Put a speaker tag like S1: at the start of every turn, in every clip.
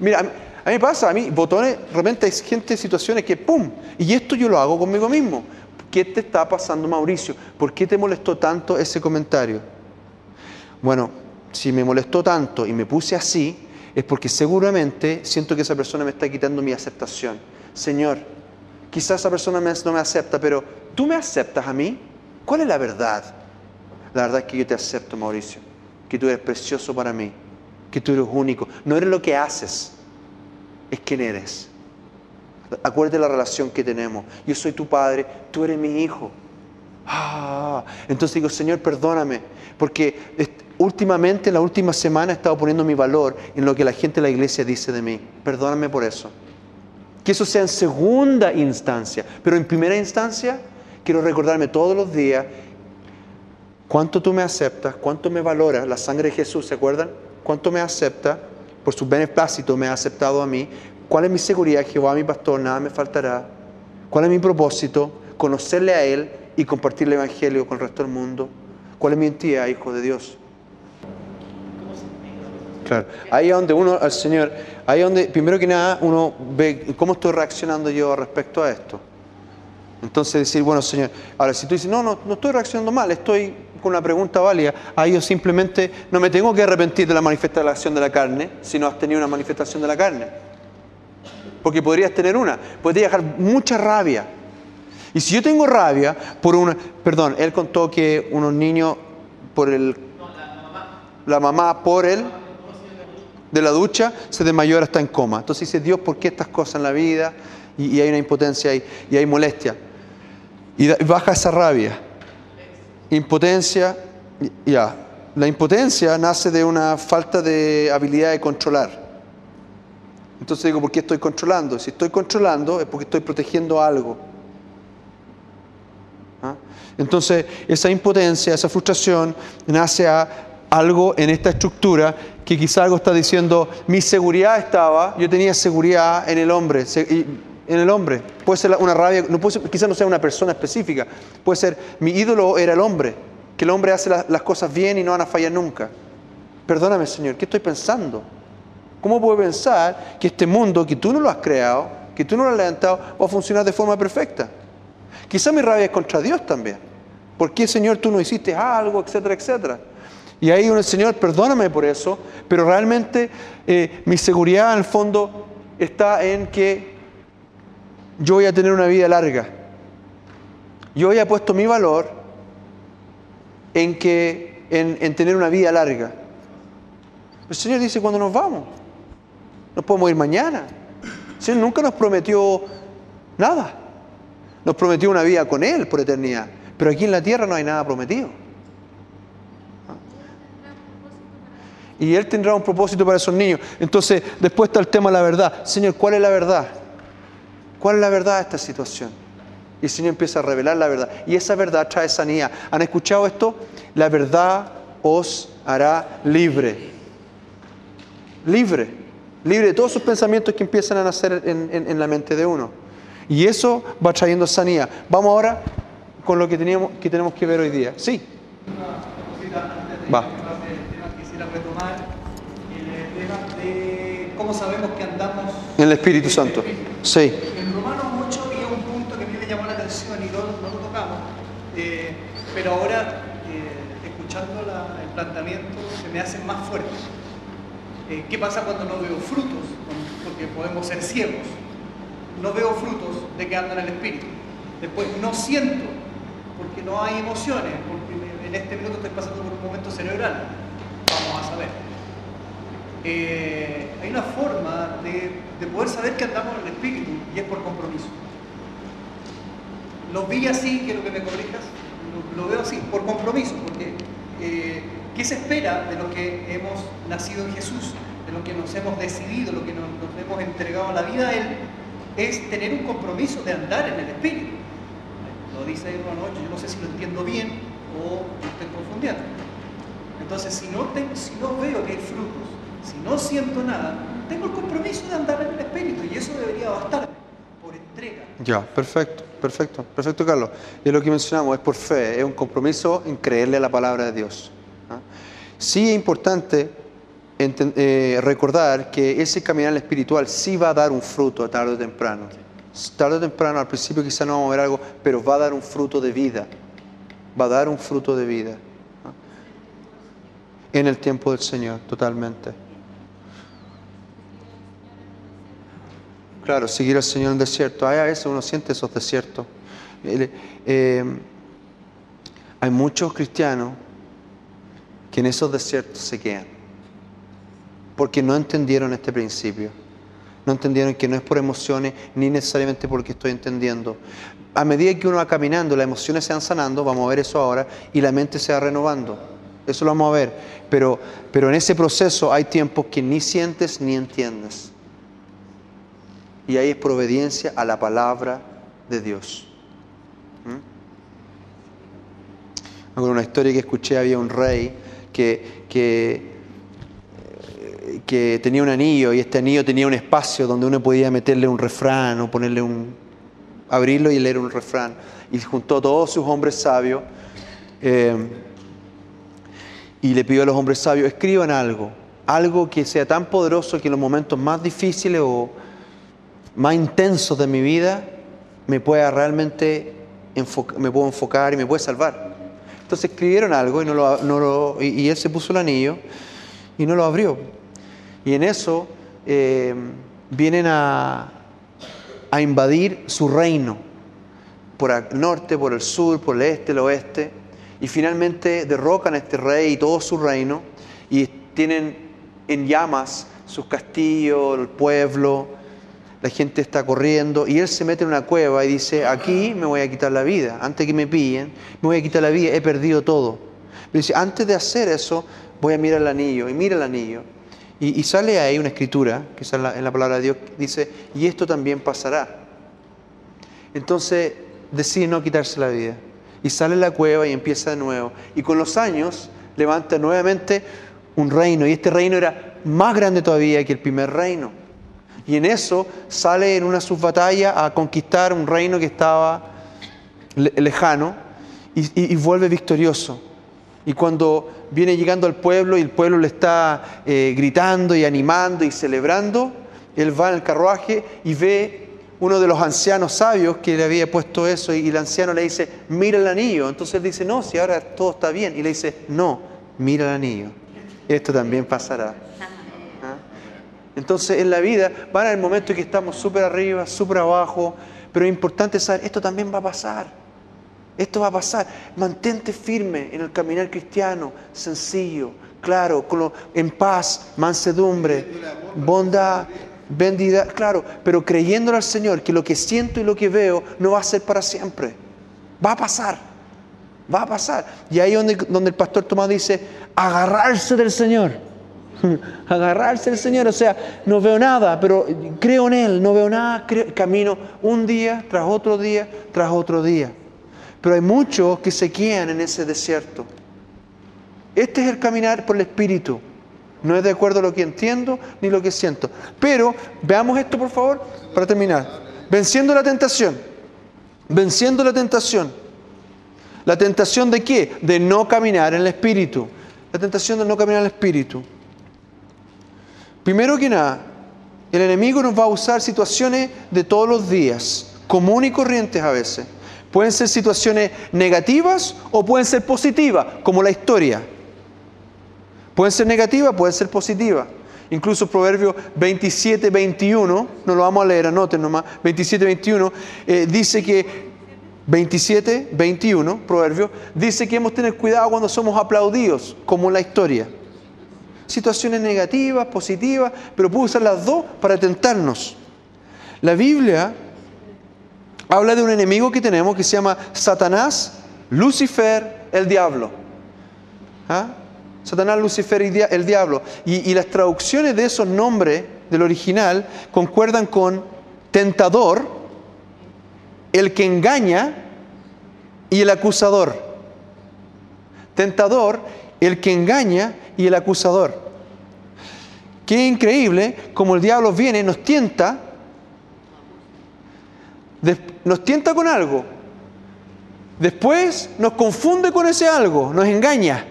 S1: Mira, a mí, a pasa, a mí, botones, de repente hay gente, situaciones que ¡pum! Y esto yo lo hago conmigo mismo. ¿Qué te está pasando, Mauricio? ¿Por qué te molestó tanto ese comentario? Bueno, si me molestó tanto y me puse así, es porque seguramente siento que esa persona me está quitando mi aceptación. Señor, quizás esa persona no me acepta, pero ¿tú me aceptas a mí? ¿Cuál es la verdad? La verdad es que yo te acepto, Mauricio, que tú eres precioso para mí, que tú eres único. No eres lo que haces, es quién eres. Acuérdate la relación que tenemos. Yo soy tu padre, tú eres mi hijo. Ah, entonces digo, Señor, perdóname, porque últimamente, en la última semana, he estado poniendo mi valor en lo que la gente de la iglesia dice de mí. Perdóname por eso. Que eso sea en segunda instancia, pero en primera instancia, quiero recordarme todos los días cuánto tú me aceptas, cuánto me valoras. La sangre de Jesús, ¿se acuerdan? Cuánto me acepta, por su beneplácito me ha aceptado a mí. ¿Cuál es mi seguridad? Jehová, mi pastor, nada me faltará. ¿Cuál es mi propósito? Conocerle a Él y compartir el Evangelio con el resto del mundo. ¿Cuál es mi identidad, hijo de Dios? Claro. Ahí es donde uno, al Señor, ahí es donde, primero que nada, uno ve cómo estoy reaccionando yo respecto a esto. Entonces decir, bueno, Señor, ahora si tú dices, no, no, no estoy reaccionando mal, estoy con una pregunta válida, ahí yo simplemente no me tengo que arrepentir de la manifestación de la carne, si no has tenido una manifestación de la carne. Porque podrías tener una, podrías dejar mucha rabia. Y si yo tengo rabia por una, perdón, él contó que unos niños por el, la mamá por el, de la ducha, se desmayó, ahora está en coma. Entonces dice, Dios, ¿por qué estas cosas en la vida? Y, hay una impotencia ahí, y hay molestia. Y baja esa rabia. Impotencia, ya. La impotencia nace de una falta de habilidad de controlar. Entonces digo, ¿por qué estoy controlando? Si estoy controlando es porque estoy protegiendo algo. ¿Ah? Entonces, esa impotencia, esa frustración, nace a algo en esta estructura que quizá algo está diciendo, mi seguridad estaba, yo tenía seguridad en el hombre, en el hombre. Puede ser una rabia, no puede ser- quizá no sea una persona específica, puede ser, mi ídolo era el hombre, que el hombre hace la- las cosas bien y no van a fallar nunca. Perdóname, Señor, ¿qué estoy pensando? ¿Cómo puedo pensar que este mundo, que tú no lo has creado, que tú no lo has levantado, va a funcionar de forma perfecta? Quizá mi rabia es contra Dios también. ¿Por qué, Señor, tú no hiciste algo, etcétera, etcétera? Y ahí uno, Señor, perdóname por eso, pero realmente eh, mi seguridad en el fondo está en que yo voy a tener una vida larga. Yo había puesto mi valor en, que, en tener una vida larga. El Señor dice cuando nos vamos. Nos podemos ir mañana. El Señor nunca nos prometió nada. Nos prometió una vida con Él por eternidad. Pero aquí en la tierra no hay nada prometido. Y Él tendrá un propósito para esos niños. Entonces, después está el tema de la verdad. Señor, ¿cuál es la verdad? ¿Cuál es la verdad de esta situación? Y el Señor empieza a revelar la verdad. Y esa verdad trae sanidad. ¿Han escuchado esto? La verdad os hará libre. Libre. Libre de todos sus pensamientos que empiezan a nacer en, en- en la mente de uno. Y eso va trayendo sanidad. Vamos ahora con lo que, teníamos, que tenemos que ver hoy día. Sí. Va.
S2: Quisiera retomar el tema de cómo sabemos que andamos
S1: En el Espíritu Santo. Sí.
S2: En Romanos 8 había un punto que a mí me llamó la atención y no, no lo tocamos, eh, pero ahora, eh, escuchando el planteamiento, se me hace más fuerte. Eh, ¿Qué pasa cuando no veo frutos? Porque podemos ser ciegos. No veo frutos de que ando en el Espíritu. Después no siento, porque no hay emociones, porque en este minuto estoy pasando por un momento cerebral. Vamos a saber. Eh, hay una forma de, de poder saber que andamos en el Espíritu y es por compromiso. Lo vi así, quiero que me corrijas, lo, veo así, por compromiso, porque eh, ¿qué se espera de los que hemos nacido en Jesús, de los que nos hemos decidido, lo que nos, hemos entregado la vida a Él? Es tener un compromiso de andar en el Espíritu. Lo dice Romano 8, yo no sé si lo entiendo bien o lo estoy confundiendo. Entonces, si no, te- si no veo que hay frutos, si no siento nada, tengo el compromiso de andar en el Espíritu y eso debería bastarme por entrega.
S1: Ya, perfecto, perfecto, perfecto, Carlos. Y lo que mencionamos es por fe, es un compromiso en creerle a la palabra de Dios. ¿ah? Sí es importante eh, recordar que ese caminar espiritual sí va a dar un fruto tarde o temprano. Tarde o temprano, al principio quizá no vamos a ver algo, pero va a dar un fruto de vida. Va a dar un fruto de vida. ¿no? En el tiempo del Señor, totalmente. Claro, seguir al Señor en el desierto. Hay a uno siente esos desiertos. Eh, hay muchos cristianos que en esos desiertos se quedan. Porque no entendieron este principio. No entendieron que no es por emociones ni necesariamente porque estoy entendiendo. A medida que uno va caminando, las emociones se van sanando, vamos a ver eso ahora, y la mente se va renovando. Eso lo vamos a ver. Pero, pero en ese proceso hay tiempos que ni sientes ni entiendes. Y ahí es por obediencia a la palabra de Dios. ¿Mm? Una historia que escuché, había un rey que, que, eh, que tenía un anillo y este anillo tenía un espacio donde uno podía meterle un refrán o ponerle un... abrirlo y leer un refrán. Y juntó a todos sus hombres sabios eh, y le pidió a los hombres sabios, escriban algo, algo que sea tan poderoso que en los momentos más difíciles o más intensos de mi vida me pueda realmente me puedo enfocar y me puede salvar. Entonces escribieron algo y, no lo, no lo- y él se puso el anillo y no lo abrió. Y en eso eh, vienen a, a invadir su reino, por el norte, por el sur, por el este, el oeste, y finalmente derrocan a este rey y todo su reino, y tienen en llamas sus castillos, el pueblo, la gente está corriendo, y él se mete en una cueva y dice, aquí me voy a quitar la vida, antes que me pillen, me voy a quitar la vida, he perdido todo. Pero dice, antes de hacer eso, voy a mirar el anillo, y mira el anillo. Y, sale ahí una escritura, que es en la, en la palabra de Dios, dice, y esto también pasará. Entonces decide no quitarse la vida. Y sale de la cueva y empieza de nuevo. Y con los años levanta nuevamente un reino. Y este reino era más grande todavía que el primer reino. Y en eso sale en una subbatalla a conquistar un reino que estaba le- lejano y vuelve victorioso. Y cuando viene llegando al pueblo y el pueblo le está eh, gritando y animando y celebrando, él va en el carruaje y ve uno de los ancianos sabios que le había puesto eso y el anciano le dice, mira el anillo. Entonces él dice, no, si ahora todo está bien. Y le dice, no, mira el anillo. Esto también pasará. Entonces en la vida van a haber momentos que estamos súper arriba, súper abajo, pero es importante saber, esto también va a pasar. Esto va a pasar. Mantente firme en el caminar cristiano, sencillo, claro, en paz, mansedumbre, bondad, bendidad, claro, pero creyéndole al Señor que lo que siento y lo que veo no va a ser para siempre. Va a pasar. Va a pasar. Y ahí donde, donde el pastor Tomás dice, agarrarse del Señor. Agarrarse del Señor. O sea, no veo nada, pero creo en Él. No veo nada. creo- camino un día tras otro día tras otro día. Pero hay muchos que se quedan en ese desierto. Este es el caminar por el Espíritu. No es de acuerdo a lo que entiendo ni lo que siento. Pero veamos esto, por favor, para terminar. Venciendo la tentación. Venciendo la tentación. ¿La tentación de qué? De no caminar en el Espíritu. La tentación de no caminar en el Espíritu. Primero que nada, el enemigo nos va a usar situaciones de todos los días, comunes y corrientes a veces. Pueden ser situaciones negativas o pueden ser positivas, como la historia. Pueden ser negativas, pueden ser positivas. Incluso Proverbio 27, 21, no lo vamos a leer, anoten nomás, 27, 21, eh, dice que 27, 21, Proverbio, dice que hemos tener cuidado cuando somos aplaudidos, como en la historia. Situaciones negativas, positivas, pero puede usar las dos para tentarnos. La Biblia habla de un enemigo que tenemos que se llama Satanás, Lucifer, el diablo. ¿Ah? Satanás, Lucifer y el diablo. Y, y las traducciones de esos nombres del original concuerdan con tentador, el que engaña y el acusador. Tentador, el que engaña y el acusador. Qué increíble como el diablo viene, nos tienta, nos tienta con algo, después nos confunde con ese algo, nos engaña,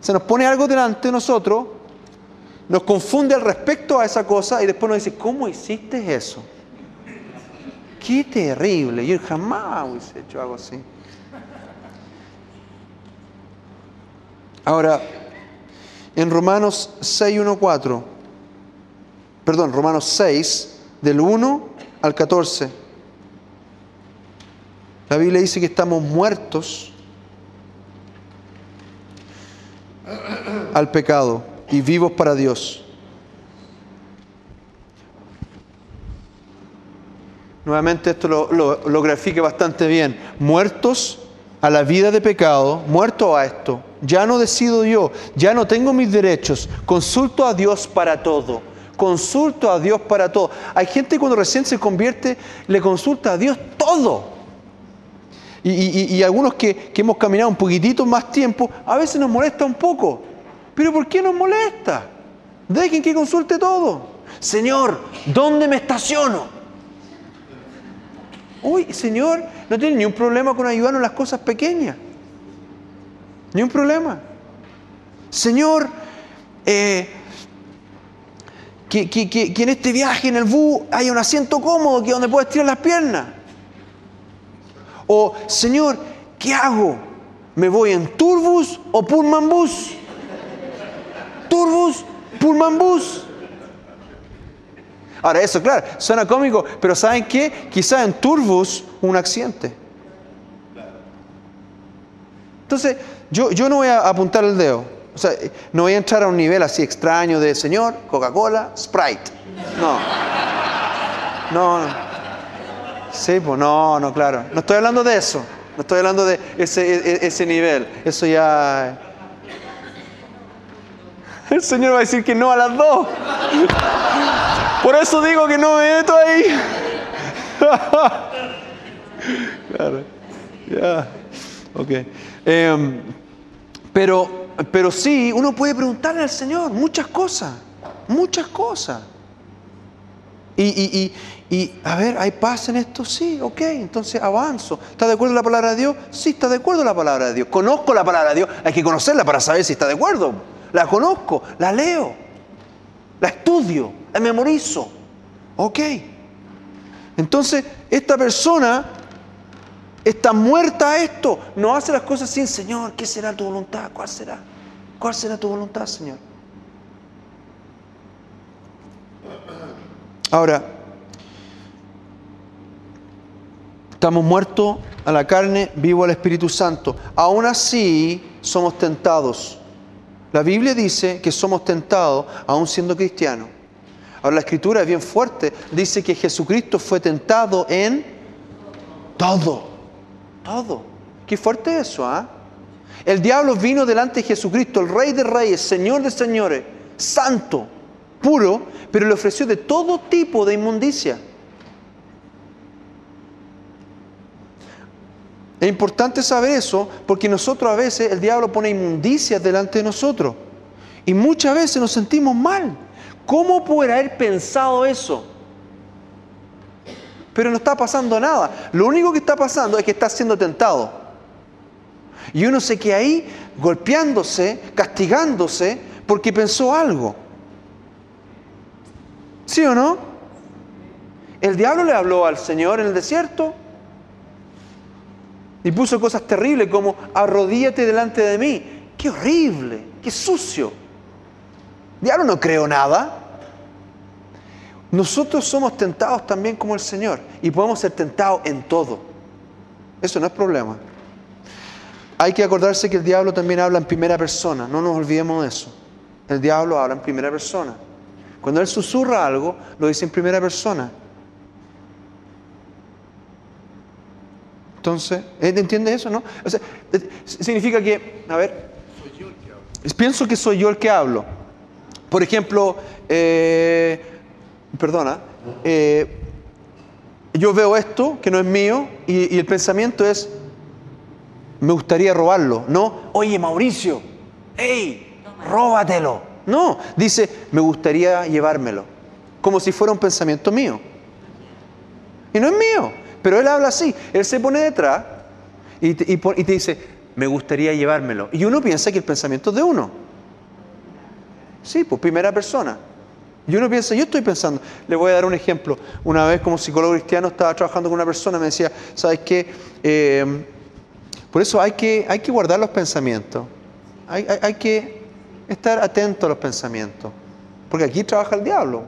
S1: se nos pone algo delante de nosotros nos confunde al respecto a esa cosa y después nos dice, ¿cómo hiciste eso? Qué terrible, yo jamás hubiese hecho algo así. Ahora, en Romanos 6, 1, 4, perdón, Romanos 6, del 1 al 14, la Biblia dice que estamos muertos al pecado y vivos para Dios. Nuevamente esto lo, lo, grafique bastante bien. Muertos a la vida de pecado, muerto a esto. Ya no decido yo, ya no tengo mis derechos. Consulto a Dios para todo. Consulto a Dios para todo. Hay gente cuando recién se convierte, le consulta a Dios todo. Y, algunos que, que hemos caminado un poquitito más tiempo, a veces nos molesta un poco. Pero ¿por qué nos molesta? Dejen que consulte todo. Señor, ¿dónde me estaciono? Uy, Señor, no tiene ni un problema con ayudarnos en las cosas pequeñas. Ni un problema. Señor, eh, que, que, en este viaje en el bus haya un asiento cómodo que donde puedas tirar las piernas. O, Señor, ¿qué hago? ¿Me voy en turbus o pullman bus? Turbus, pullman bus. Ahora, eso, claro, suena cómico, pero ¿saben qué? Quizá en turbus un accidente. Entonces, yo, yo no voy a apuntar el dedo. O sea, no voy a entrar a un nivel así extraño de, señor, Coca-Cola, Sprite. No. No, no. Sí, pues no, no, claro. No estoy hablando de eso. No estoy hablando de ese, e, e, ese nivel. Eso ya el Señor va a decir que no a las dos. Por eso digo que no me meto ahí. claro. Ya. Ok. Em, pero, pero sí, uno puede preguntarle al Señor muchas cosas. Muchas cosas. Y, y, y, y, a ver, ¿hay paz en esto? Sí, ok, entonces avanzo. ¿Está de acuerdo la palabra de Dios? Sí, está de acuerdo la palabra de Dios. Conozco la palabra de Dios, hay que conocerla para saber si está de acuerdo la conozco, la leo, la estudio, la memorizo. Ok. Entonces, esta persona está muerta a esto, no hace las cosas sin Señor, ¿qué será tu voluntad? ¿Cuál será? ¿Cuál será tu voluntad, Señor? Ahora, estamos muertos a la carne, vivo al Espíritu Santo. Aún así, somos tentados. La Biblia dice que somos tentados aún siendo cristianos. Ahora la escritura es bien fuerte. Dice que Jesucristo fue tentado en todo. Todo. Qué fuerte eso, ¿ah? El diablo vino delante de Jesucristo, el rey de reyes, señor de señores, santo, puro, pero le ofreció de todo tipo de inmundicia. Es importante saber eso porque nosotros a veces el diablo pone inmundicias delante de nosotros y muchas veces nos sentimos mal. ¿Cómo puede haber pensado eso? Pero no está pasando nada. Lo único que está pasando es que está siendo tentado. Y uno se queda ahí golpeándose, castigándose porque pensó algo. ¿Sí o no? El diablo le habló al Señor en el desierto y puso cosas terribles como arrodíate delante de mí. ¡Qué horrible! ¡Qué sucio! Diablo no creo nada. Nosotros somos tentados también como el Señor y podemos ser tentados en todo. Eso no es problema. Hay que acordarse que el diablo también habla en primera persona, no nos olvidemos de eso. El diablo habla en primera persona. Cuando él susurra algo, lo dice en primera persona. Entonces, ¿entiende eso, no? significa que, a ver, pienso que soy yo el que hablo. Por ejemplo, eh, perdona, eh, yo veo esto que no es mío y, y, el pensamiento es, me gustaría robarlo. No, oye Mauricio, hey, róbatelo. No, dice, me gustaría llevármelo. Como si fuera un pensamiento mío. Y no es mío. Pero él habla así, él se pone detrás y te, dice, me gustaría llevármelo. Y uno piensa que el pensamiento es de uno. Sí, pues primera persona. Y uno piensa, yo estoy pensando, le voy a dar un ejemplo. Una vez como psicólogo cristiano estaba trabajando con una persona, me decía, ¿sabes qué? Eh, por eso hay que, hay que guardar los pensamientos. Hay, hay, hay que estar atento a los pensamientos. Porque aquí trabaja el diablo.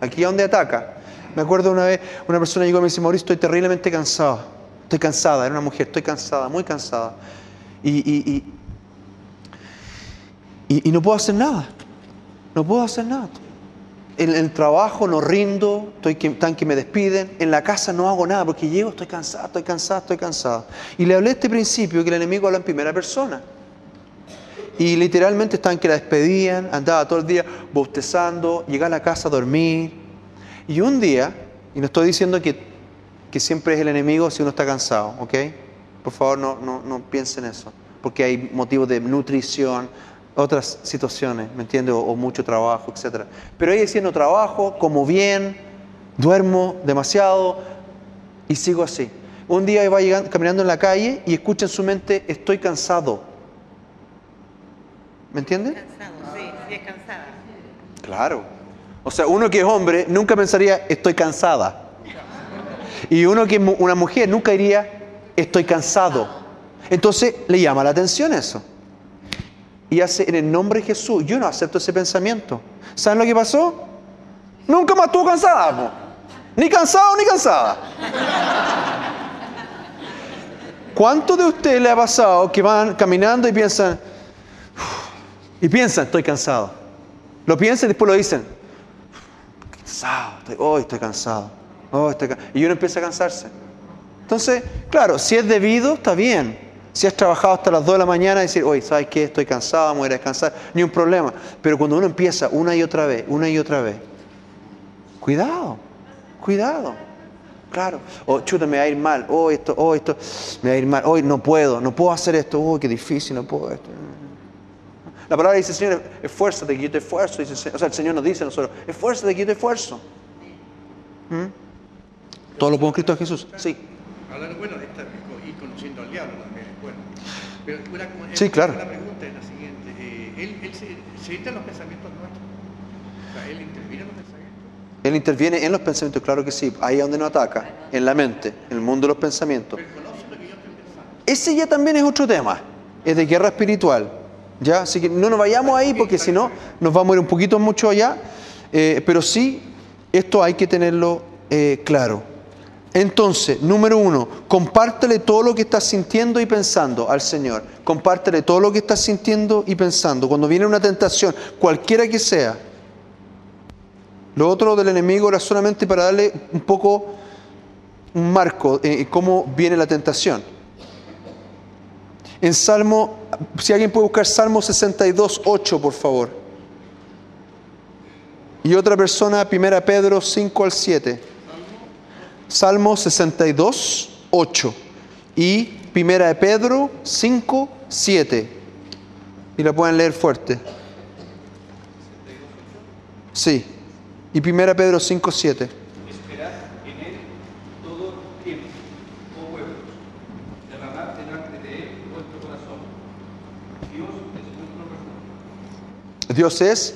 S1: Aquí es donde ataca. Me acuerdo una vez, una persona llegó y me dice, Mauricio, estoy terriblemente cansado. Estoy cansada, era una mujer, estoy cansada, muy cansada. Y, y, y, y no puedo hacer nada. No puedo hacer nada. En el trabajo no rindo, estoy que, tan que me despiden. En la casa no hago nada porque llego, estoy cansada, estoy cansada, estoy cansada. Y le hablé este principio que el enemigo habla en primera persona. Y literalmente estaban que la despedían, andaba todo el día bostezando, llegaba a la casa a dormir. Y un día, y no estoy diciendo que, que siempre es el enemigo si uno está cansado, ¿ok? Por favor, no, no, no piensen eso, porque hay motivos de nutrición, otras situaciones, ¿me entiendes? O, o, mucho trabajo, etc. Pero ella diciendo trabajo, como bien, duermo demasiado y sigo así. Un día va llegando, caminando en la calle y escucha en su mente, estoy cansado. ¿Me entiende?
S3: Cansado, sí, sí es cansada.
S1: Claro. O sea, uno que es hombre nunca pensaría, estoy cansada. Y uno que es una mujer nunca diría, estoy cansado. Entonces le llama la atención eso. Y hace, en el nombre de Jesús, yo no acepto ese pensamiento. ¿Saben lo que pasó? Nunca más estuvo cansada. Ni cansado ni cansada. ¿Cuánto de ustedes le ha pasado que van caminando y piensan, y piensan, estoy cansado? Lo piensan y después lo dicen, cansado, estoy, hoy estoy cansado. Oh, estoy ca-". y uno empieza a cansarse. Entonces, claro, si es debido, está bien. Si has trabajado hasta las 2 de la mañana decir, oye, ¿sabes qué? Estoy cansado, voy a descansar, ni un problema. Pero cuando uno empieza una y otra vez, una y otra vez, cuidado, cuidado. Claro. O chuta, me va a ir mal. Oh, esto, oh, esto, me va a ir mal. Hoy no puedo, no puedo hacer esto. Oh, qué difícil, no puedo esto. La palabra dice, Señor, esfuérzate que yo te esfuerzo. Dice, o sea, el Señor nos dice a nosotros, esfuérzate que yo te esfuerzo. ¿Mm? Todo lo pongo en Cristo Jesús. Sí.
S4: Hablar, bueno, esta, y conociendo al diablo también es bueno. Pero una,
S1: Sí, claro.
S4: La pregunta es la siguiente. eh, él él se, se en los pensamientos nuestros. O sea, él interviene en los pensamientos.
S1: Él interviene en los pensamientos, claro que sí. Ahí es donde nos ataca, en la mente, en el mundo de los pensamientos.
S4: Pero conoce lo que yo estoy pensando.
S1: Ese ya también es otro tema, es de guerra espiritual. ¿Ya? Así que no nos vayamos ahí porque si no nos vamos a ir un poquito mucho allá. Eh, pero sí, esto hay que tenerlo eh, claro. Entonces, número uno, compártele todo lo que estás sintiendo y pensando al Señor. Compártele todo lo que estás sintiendo y pensando. Cuando viene una tentación, cualquiera que sea. Lo otro del enemigo era solamente para darle un poco un marco en cómo viene la tentación. En Salmo, si alguien puede buscar Salmo 62, 8, por favor. Y otra persona, 1 Pedro 5 al 7. Salmo 62, 8. Y 1 Pedro 5, 7. Y la pueden leer fuerte. Sí. Y 1 Pedro 5, 7.
S5: Esperad en Él todo tiempo, oh pueblos, derramad delante de Él vuestro corazón. Dios es nuestro refugio.
S1: Dios es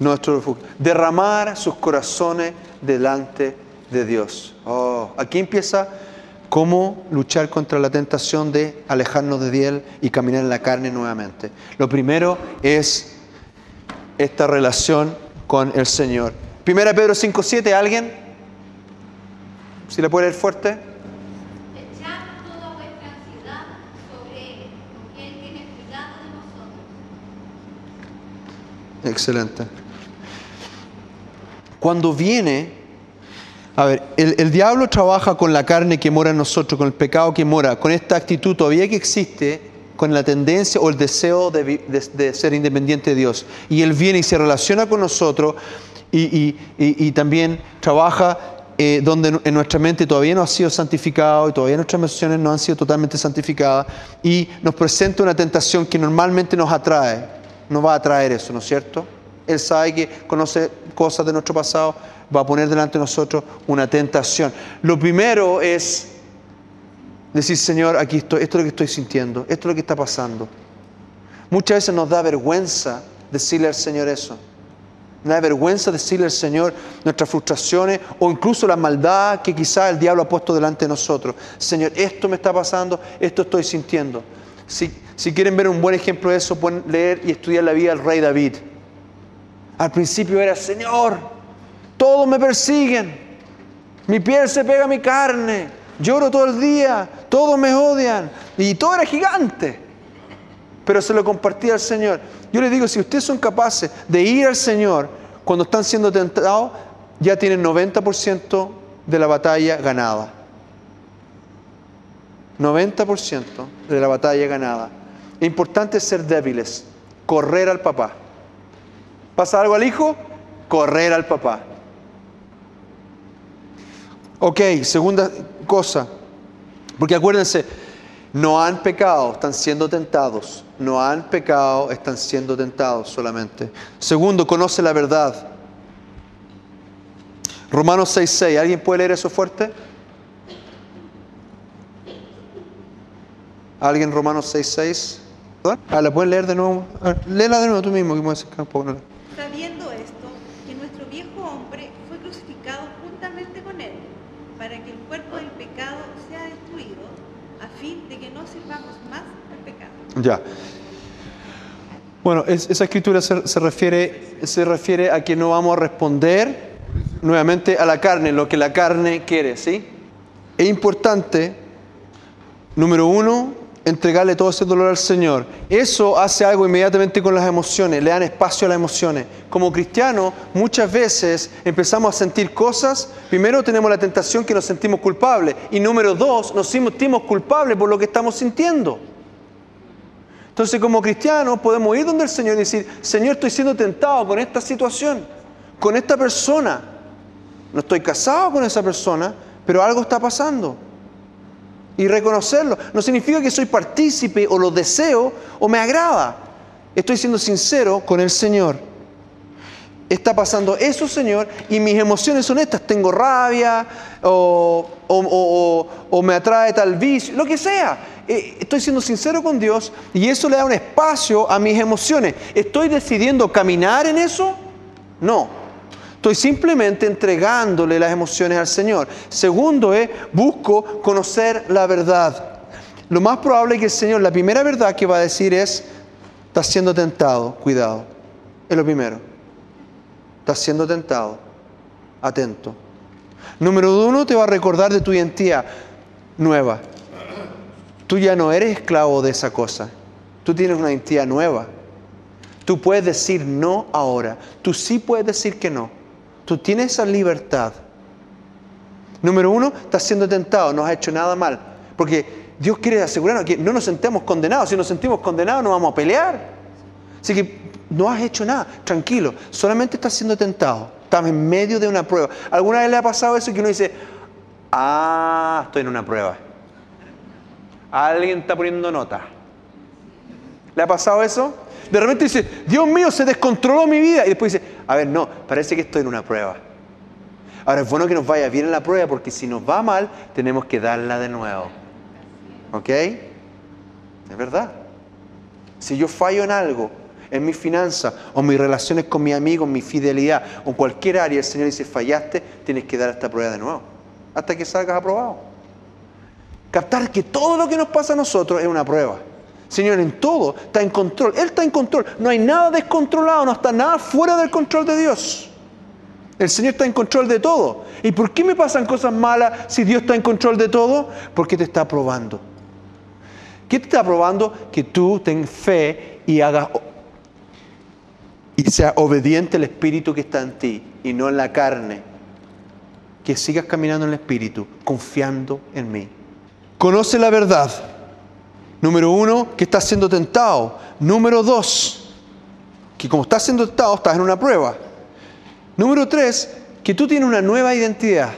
S1: nuestro refugio. Derramar sus corazones delante de Dios. Oh, aquí empieza cómo luchar contra la tentación de alejarnos de Él y caminar en la carne nuevamente. Lo primero es esta relación con el Señor. Primera Pedro 5.7, ¿alguien? Si le puede leer fuerte.
S6: Echad toda vuestra ansiedad sobre Él, porque Él tiene cuidado de nosotros.
S1: Excelente. Cuando viene, a ver, el, el diablo trabaja con la carne que mora en nosotros, con el pecado que mora, con esta actitud todavía que existe, con la tendencia o el deseo de, de- de ser independiente de Dios. Y Él viene y se relaciona con nosotros y, y- y- y también trabaja eh, donde en nuestra mente todavía no ha sido santificado y todavía nuestras emociones no han sido totalmente santificadas y nos presenta una tentación que normalmente nos atrae. No va a atraer eso, ¿no es cierto? Él sabe que conoce cosas de nuestro pasado, va a poner delante de nosotros una tentación. Lo primero es decir, Señor, aquí estoy, esto es lo que estoy sintiendo, esto es lo que está pasando. Muchas veces nos da vergüenza decirle al Señor eso. No da vergüenza decirle al Señor nuestras frustraciones o incluso la maldad que quizás el diablo ha puesto delante de nosotros. Señor, esto me está pasando, esto estoy sintiendo. Si, quieren ver un buen ejemplo de eso, pueden leer y estudiar la vida del rey David. Al principio era, Señor, todos me persiguen, mi piel se pega a mi carne, lloro todo el día, todos me odian y todo era gigante. Pero se lo compartía al Señor. Yo les digo, si ustedes son capaces de ir al Señor cuando están siendo tentados, ya tienen 90% de la batalla ganada. 90% de la batalla ganada. Importante ser débiles, correr al papá. ¿Pasa algo al hijo? Correr al papá. Ok, segunda cosa. Porque acuérdense, no han pecado, están siendo tentados. No han pecado, están siendo tentados solamente. Segundo, conoce la verdad. Romanos 6:6. ¿Alguien puede leer eso fuerte? ¿Alguien Romanos 6:6? Ah, ¿La pueden leer de nuevo? Ah, léela de nuevo tú mismo. Que.
S3: Sabiendo esto, que nuestro viejo hombre fue crucificado juntamente con él, para que el cuerpo del pecado sea destruido, a fin de que no sirvamos más al pecado.
S1: Ya. Bueno, es- esa escritura se, se refiere, se refiere a que no vamos a responder nuevamente a la carne, lo que la carne quiere, ¿sí? Es importante, número uno, entregarle todo ese dolor al Señor. Eso hace algo inmediatamente con las emociones, le dan espacio a las emociones. Como cristianos, muchas veces empezamos a sentir cosas, primero tenemos la tentación que nos sentimos culpables, y número dos, nos sentimos culpables por lo que estamos sintiendo. Entonces, como cristianos, podemos ir donde el Señor y decir, Señor, estoy siendo tentado con esta situación, con esta persona. No estoy casado con esa persona, pero algo está pasando. Y reconocerlo no significa que soy partícipe o lo deseo o me agrada. Estoy siendo sincero con el Señor. Está pasando eso, Señor, y mis emociones son estas. Tengo rabia o, me atrae tal vicio, lo que sea. Eh, Estoy siendo sincero con Dios y eso le da un espacio a mis emociones. ¿Estoy decidiendo caminar en eso? No. Estoy simplemente entregándole las emociones al Señor. Segundo es, busco conocer la verdad. Lo más probable es que el Señor, la primera verdad que va a decir es, estás siendo tentado, cuidado. Es lo primero. Estás siendo tentado. Atento. Número uno, te va a recordar de tu identidad nueva. Tú ya no eres esclavo de esa cosa. Tú tienes una identidad nueva. Tú puedes decir no ahora. Tú sí puedes decir que no. Tú tienes esa libertad. Número uno, estás siendo tentado, no has hecho nada mal. Porque Dios quiere asegurarnos que no nos sentemos condenados. Si nos sentimos condenados, no vamos a pelear. Así que no has hecho nada, tranquilo. Solamente estás siendo tentado. Estás en medio de una prueba. ¿Alguna vez le ha pasado eso que uno dice, ah, estoy en una prueba? Alguien está poniendo nota. ¿Le ha pasado eso? De repente dice, Dios mío, se descontroló mi vida. Y después dice, a ver, no, parece que estoy en una prueba. Ahora es bueno que nos vaya bien en la prueba porque si nos va mal, tenemos que darla de nuevo. ¿Ok? Es verdad. Si yo fallo en algo, en mi finanza, o mis relaciones con mis amigos, mi fidelidad, o en cualquier área, el Señor dice, fallaste, tienes que dar esta prueba de nuevo. Hasta que salgas aprobado. Captar que todo lo que nos pasa a nosotros es una prueba. Señor, en todo está en control. Él está en control. No hay nada descontrolado, no está nada fuera del control de Dios. El Señor está en control de todo. ¿Y por qué me pasan cosas malas si Dios está en control de todo? Porque te está probando. ¿Qué te está probando? Que tú tengas fe y hagas y sea obediente al Espíritu que está en ti y no en la carne. Que sigas caminando en el Espíritu, confiando en mí. Conoce la verdad. Número uno, que estás siendo tentado. Número dos, que como estás siendo tentado, estás en una prueba. Número tres, que tú tienes una nueva identidad.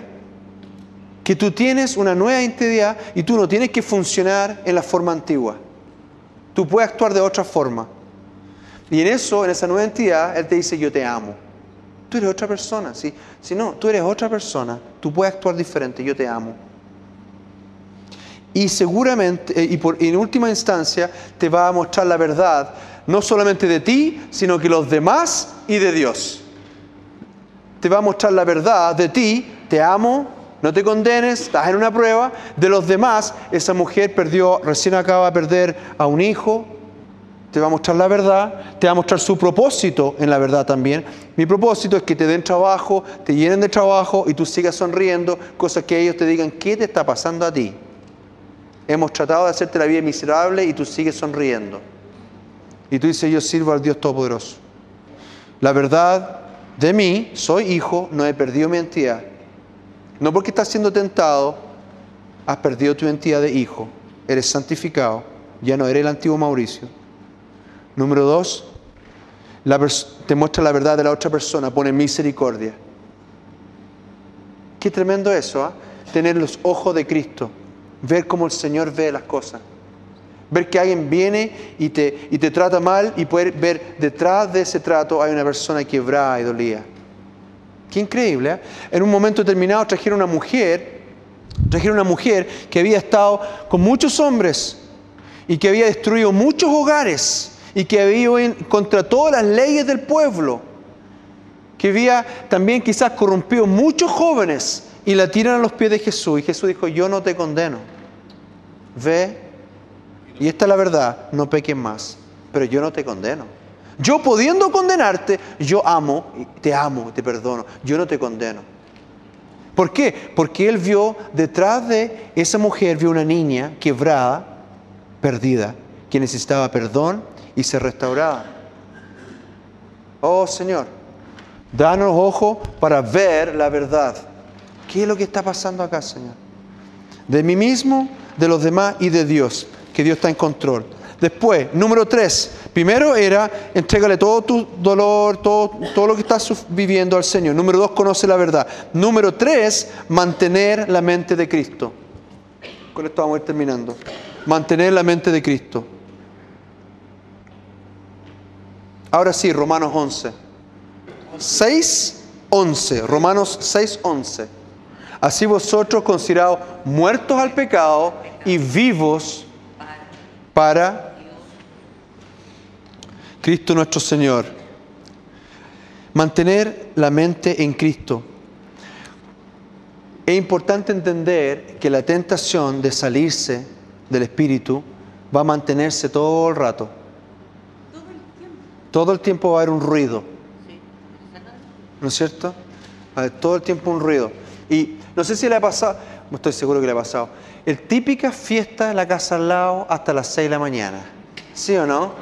S1: Que tú tienes una nueva identidad y tú no tienes que funcionar en la forma antigua. Tú puedes actuar de otra forma. Y en eso, en esa nueva identidad, Él te dice, yo te amo. Tú eres otra persona, ¿sí? Si no, tú eres otra persona, tú puedes actuar diferente, yo te amo. Y seguramente, eh, y, por, en última instancia, te va a mostrar la verdad no solamente de ti, sino que los demás y de Dios. Te va a mostrar la verdad de ti, te amo, no te condenes, estás en una prueba. De los demás, esa mujer perdió, recién acaba de perder a un hijo, te va a mostrar la verdad, te va a mostrar su propósito en la verdad también. Mi propósito es que te den trabajo, te llenen de trabajo y tú sigas sonriendo, cosas que ellos te digan, ¿qué te está pasando a ti? Hemos tratado de hacerte la vida miserable y tú sigues sonriendo. Y tú dices, yo sirvo al Dios Todopoderoso. La verdad de mí, soy hijo, no he perdido mi identidad. No porque estás siendo tentado, has perdido tu identidad de hijo. Eres santificado, ya no eres el antiguo Mauricio. Número dos, te muestra la verdad de la otra persona, pone misericordia. Qué tremendo eso, ¿ah? tener los ojos de Cristo, ver cómo el Señor ve las cosas. Ver que alguien viene y te, y te trata mal y poder ver detrás de ese trato hay una persona quebrada y dolida. Qué increíble. ¿eh? En un momento determinado trajeron una mujer, trajeron una mujer que había estado con muchos hombres y que había destruido muchos hogares y que había ido contra todas las leyes del pueblo, que había también quizás corrompido muchos jóvenes y la tiran a los pies de Jesús y Jesús dijo, yo no te condeno. Ve, y esta es la verdad, no peques más, pero yo no te condeno. Yo pudiendo condenarte, yo amo, te amo, te perdono, yo no te condeno. ¿Por qué? Porque él vio detrás de esa mujer, vio una niña quebrada, perdida, que necesitaba perdón y ser restaurada. Oh Señor, danos ojos para ver la verdad. ¿Qué es lo que está pasando acá, Señor? De mí mismo, de los demás y de Dios, que Dios está en control. Después, número tres, primero era entrégale todo tu dolor, todo, todo lo que estás viviendo al Señor. Número dos, conoce la verdad. Número tres, mantener la mente de Cristo. Con esto vamos a ir terminando. Mantener la mente de Cristo. Ahora sí, Romanos 11. 6, 11. Romanos 6, 11. Así vosotros considerados muertos al pecado y vivos para Cristo nuestro Señor. Mantener la mente en Cristo. Es importante entender que la tentación de salirse del Espíritu va a mantenerse todo el rato.
S3: Todo el tiempo.
S1: Va a haber un ruido. ¿No es cierto? Todo el tiempo un ruido. Y no sé si le ha pasado, estoy seguro que le ha pasado, el típica fiesta en la casa al lado hasta las 6 de la mañana. ¿Sí o no?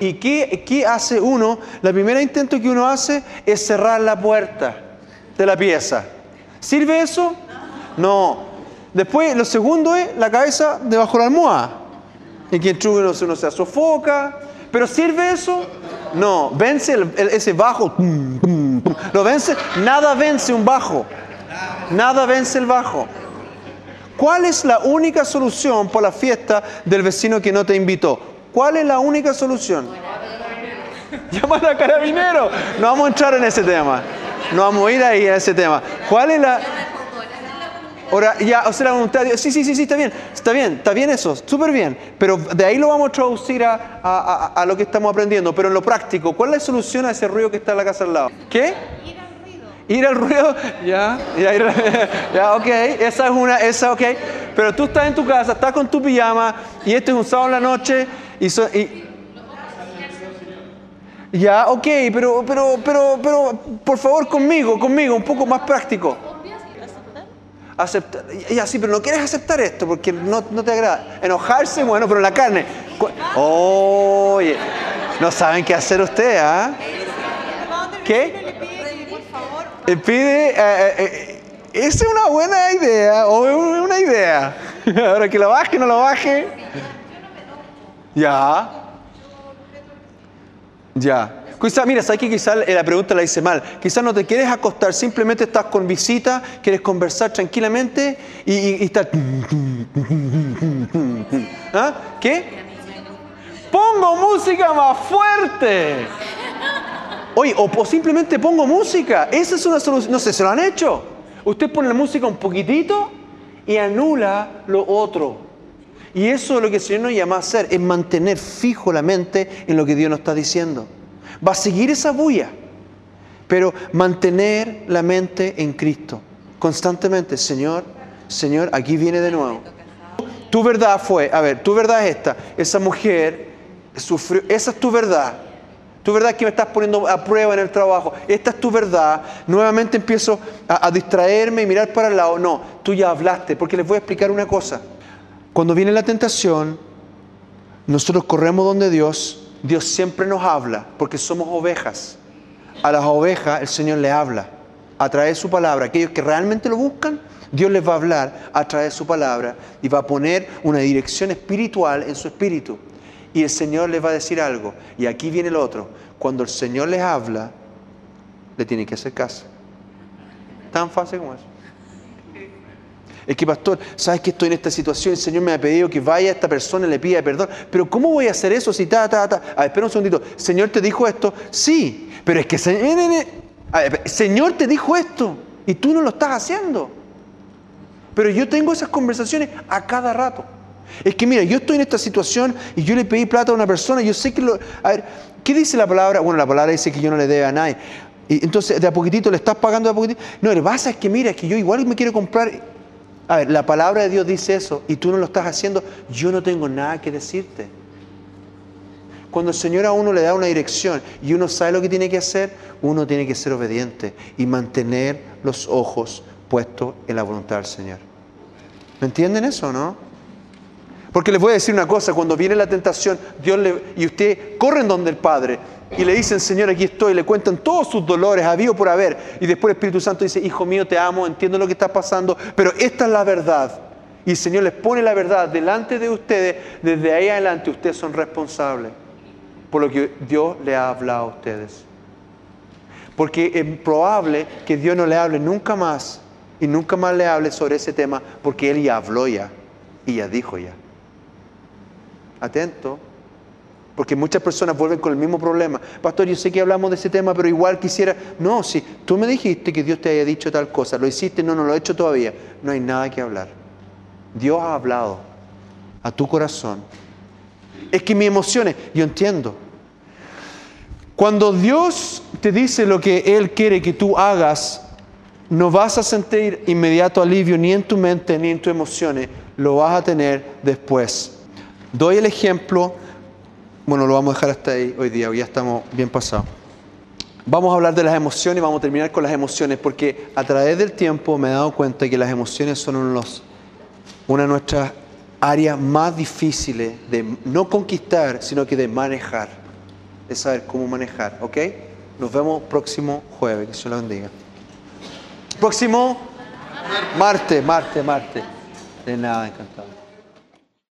S1: ¿Y qué, qué hace uno? La primera intento que uno hace es cerrar la puerta de la pieza. ¿Sirve eso? No. Después, lo segundo es la cabeza debajo de la almohada. Y que entra uno, uno se sofoca. ¿Pero sirve eso? No. Vence el- ese bajo. ¿Lo vence? Nada vence un bajo. Nada vence el bajo. ¿Cuál es la única solución por la fiesta del vecino que no te invitó? ¿Cuál es la única solución? Llamar a carabinero. No vamos a entrar en ese tema. No vamos a ir ahí a ese tema. ¿Cuál es la, Ahora, ya, o sea, la voluntad de. Sí, sí, sí, sí, está bien. Está bien, está bien eso, súper bien. Pero de ahí lo vamos a traducir a- a- a lo que estamos aprendiendo. Pero en lo práctico, ¿cuál es la solución a ese ruido que está en la casa al lado? ¿Qué?
S3: Ir al ruido.
S1: Ya, ya, ir- ya, ok, esa es una, esa, ok. Pero tú estás en tu casa, estás con tu pijama y este es un sábado en la noche y, so- y- ya, ok, pero, pero, pero, pero, por favor conmigo, conmigo, un poco más práctico. Aceptar, ya sí, pero no quieres aceptar esto porque no, no te agrada. Enojarse, bueno, pero en la carne. Oye, no saben qué hacer ustedes, ¿ah? ¿Qué?
S3: Le pide que, por favor,
S1: Eh, pide, eh, eh, eh, es una buena idea, o una idea. Ahora que lo baje, no lo baje. Ya. Ya. Quizá, mira, sabes que quizás la pregunta la hice mal. Quizás no te quieres acostar, simplemente estás con visita, quieres conversar tranquilamente y, y, y estás. ¿Ah? ¿Qué? Pongo música más fuerte. Oye, o, o simplemente pongo música. Esa es una solución. No sé, ¿se lo han hecho? Usted pone la música un poquitito y anula lo otro. Y eso es lo que el Señor nos llama a hacer, es mantener fijo la mente en lo que Dios nos está diciendo. Va a seguir esa bulla, pero mantener la mente en Cristo. Constantemente, Señor, Señor, aquí viene de nuevo. Tu verdad fue, a ver, tu verdad es esta, esa mujer sufrió, esa es tu verdad. Tu verdad es que me estás poniendo a prueba en el trabajo. Esta es tu verdad. Nuevamente empiezo a, a distraerme y mirar para el lado. No, tú ya hablaste, porque les voy a explicar una cosa. Cuando viene la tentación, nosotros corremos donde Dios, Dios siempre nos habla, porque somos ovejas. A las ovejas el Señor le habla a través de su palabra. Aquellos que realmente lo buscan, Dios les va a hablar a través de su palabra y va a poner una dirección espiritual en su espíritu. Y el Señor les va a decir algo. Y aquí viene el otro. Cuando el Señor les habla, le tienen que hacer caso. Tan fácil como eso. Es que, pastor, sabes que estoy en esta situación, el Señor me ha pedido que vaya a esta persona y le pida perdón. Pero ¿cómo voy a hacer eso si ta, ta, ta? A ver, espera un segundito. ¿Señor te dijo esto? Sí, pero es que Señor, a ver, Señor te dijo esto y tú no lo estás haciendo. Pero yo tengo esas conversaciones a cada rato. Es que mira, yo estoy en esta situación y yo le pedí plata a una persona, yo sé que lo... A ver, ¿qué dice la palabra? Bueno, la palabra dice que yo no le debe a nadie. Y entonces, de a poquitito le estás pagando de a poquitito. No, que pasa es que mira, es que yo igual me quiero comprar... A ver, la palabra de Dios dice eso y tú no lo estás haciendo, yo no tengo nada que decirte. Cuando el Señor a uno le da una dirección y uno sabe lo que tiene que hacer, uno tiene que ser obediente y mantener los ojos puestos en la voluntad del Señor. ¿Me entienden eso o no? Porque les voy a decir una cosa, cuando viene la tentación, Dios y ustedes corren donde el Padre y le dicen, Señor, aquí estoy, le cuentan todos sus dolores, habido por haber, y después el Espíritu Santo dice, Hijo mío, te amo, entiendo lo que está pasando, pero esta es la verdad. Y el Señor les pone la verdad delante de ustedes, desde ahí adelante ustedes son responsables por lo que Dios le ha hablado a ustedes. Porque es probable que Dios no le hable nunca más y nunca más le hable sobre ese tema porque Él ya habló ya y ya dijo ya. Atento, porque muchas personas vuelven con el mismo problema. Pastor, yo sé que hablamos de ese tema, pero igual quisiera... No, si tú me dijiste que Dios te haya dicho tal cosa, lo hiciste, no, no lo he hecho todavía, no hay nada que hablar. Dios ha hablado a tu corazón. Es que mis emociones, yo entiendo. Cuando Dios te dice lo que Él quiere que tú hagas, no vas a sentir inmediato alivio ni en tu mente ni en tus emociones, lo vas a tener después. Doy el ejemplo, bueno, lo vamos a dejar hasta ahí hoy día, hoy ya estamos bien pasados. Vamos a hablar de las emociones y vamos a terminar con las emociones, porque a través del tiempo me he dado cuenta que las emociones son los- una de nuestras áreas más difíciles de no conquistar, sino que de manejar, de saber cómo manejar, ¿ok? Nos vemos próximo jueves, que se lo bendiga. Próximo martes, martes, martes. De nada, encantado.